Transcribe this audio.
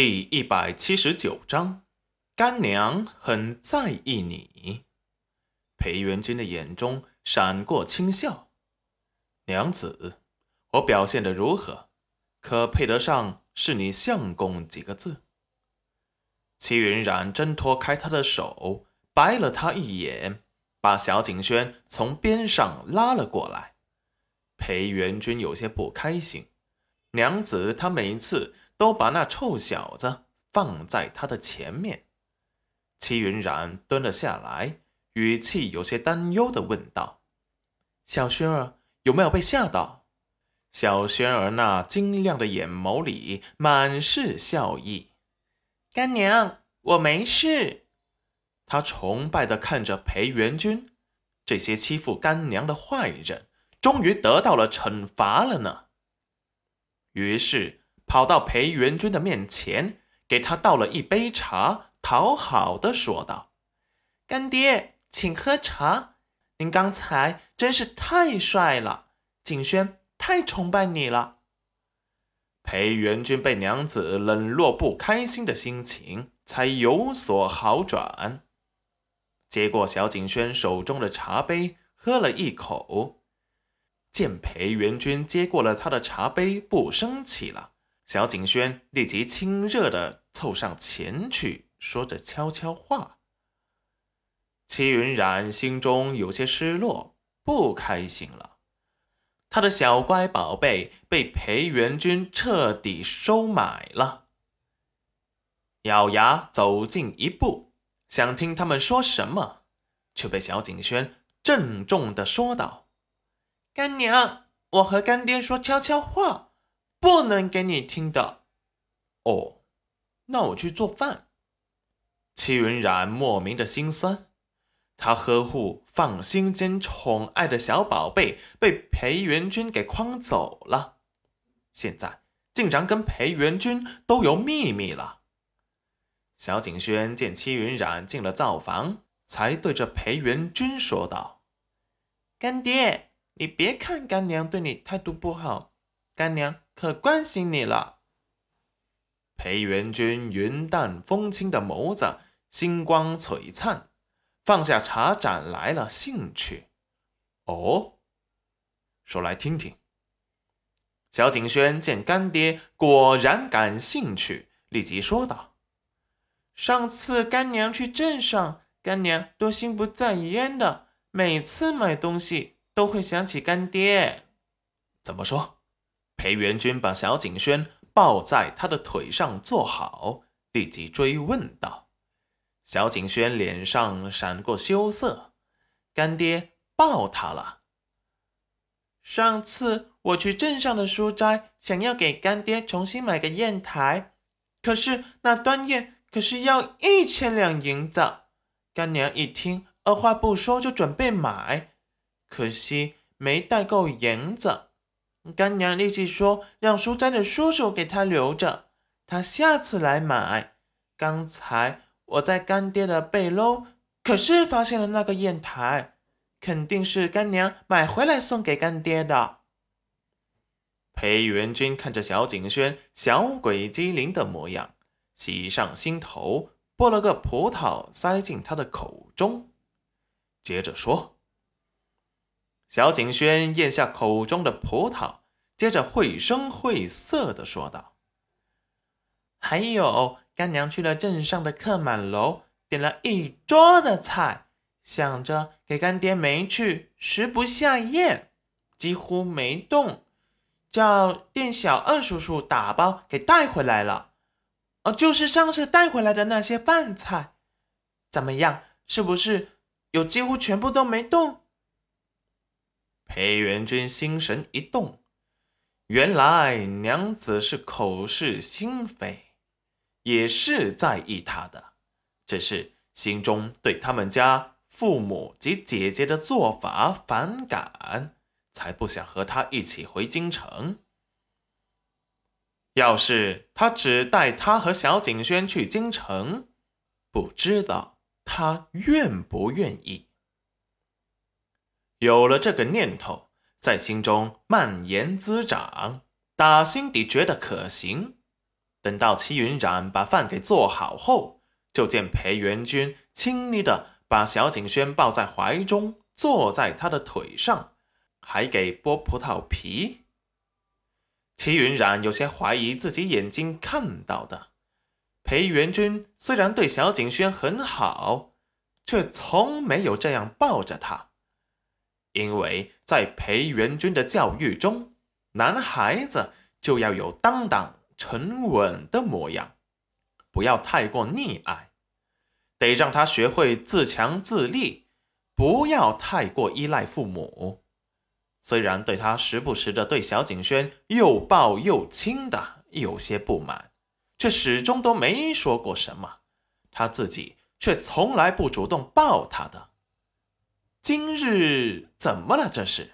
第一百七十九章，干娘很在意你。裴元君的眼中闪过轻笑。娘子，我表现的如何？可配得上是你相公几个字？齐云冉挣脱开他的手，白了他一眼，把小景轩从边上拉了过来。裴元君有些不开心。娘子，他每一次都把那臭小子放在他的前面。齐云冉蹲了下来，语气有些担忧的问道：“小轩儿有没有被吓到？”小轩儿那晶亮的眼眸里满是笑意。干娘，我没事。他崇拜的看着裴元君，这些欺负干娘的坏人，终于得到了惩罚了呢。于是跑到裴元君的面前，给他倒了一杯茶，讨好的说道：“干爹，请喝茶。您刚才真是太帅了，景轩太崇拜你了。”裴元君被娘子冷落，不开心的心情才有所好转。接过小景轩手中的茶杯，喝了一口。见裴元君接过了他的茶杯，不生气了，小景轩立即亲热的凑上前去，说着悄悄话。齐云染心中有些失落，不开心了。他的小乖宝贝被裴元君彻底收买了。咬牙走近一步，想听他们说什么，却被小景轩郑重的说道。干娘，我和干爹说悄悄话，不能给你听的。哦，那我去做饭。戚云染莫名的心酸，他呵护、放心间宠爱的小宝贝被裴元君给诓走了，现在竟然跟裴元君都有秘密了。小景轩见戚云染进了灶房，才对着裴元君说道：“干爹。”你别看干娘对你态度不好，干娘可关心你了。裴元君云淡风轻的眸子，星光璀璨，放下茶盏来了兴趣。哦，说来听听。小景轩见干爹果然感兴趣，立即说道：“上次干娘去镇上，干娘都心不在焉的，每次买东西。”都会想起干爹，怎么说？裴元君把小景轩抱在他的腿上坐好，立即追问道。小景轩脸上闪过羞涩，干爹抱他了。上次我去镇上的书斋，想要给干爹重新买个砚台，可是那端砚可是要一千两银子。干娘一听，二话不说就准备买。可惜没带够银子，干娘立即说让书斋的叔叔给他留着，他下次来买。刚才我在干爹的背篓，可是发现了那个砚台，肯定是干娘买回来送给干爹的。裴元君看着小景轩小鬼机灵的模样，喜上心头，剥了个葡萄塞进他的口中，接着说。小景轩咽下口中的葡萄，接着绘声绘色的说道：“还有，干娘去了镇上的客满楼，点了一桌的菜，想着给干爹没去，食不下咽，几乎没动，叫店小二叔叔打包给带回来了。哦，就是上次带回来的那些饭菜，怎么样？是不是有几乎全部都没动？”裴元君心神一动，原来娘子是口是心非，也是在意他的，只是心中对他们家父母及姐姐的做法反感，才不想和他一起回京城。要是他只带他和小景轩去京城，不知道他愿不愿意。有了这个念头，在心中蔓延滋长，打心底觉得可行。等到齐云冉把饭给做好后，就见裴元君亲昵的把小景轩抱在怀中，坐在他的腿上，还给剥葡萄皮。齐云冉有些怀疑自己眼睛看到的。裴元君虽然对小景轩很好，却从没有这样抱着他，因为在裴元君的教育中，男孩子就要有担当、沉稳的模样，不要太过溺爱，得让他学会自强自立，不要太过依赖父母。虽然对他时不时的对小景轩又抱又亲的有些不满。却始终都没说过什么，他自己却从来不主动抱他的。今日怎么了？这是？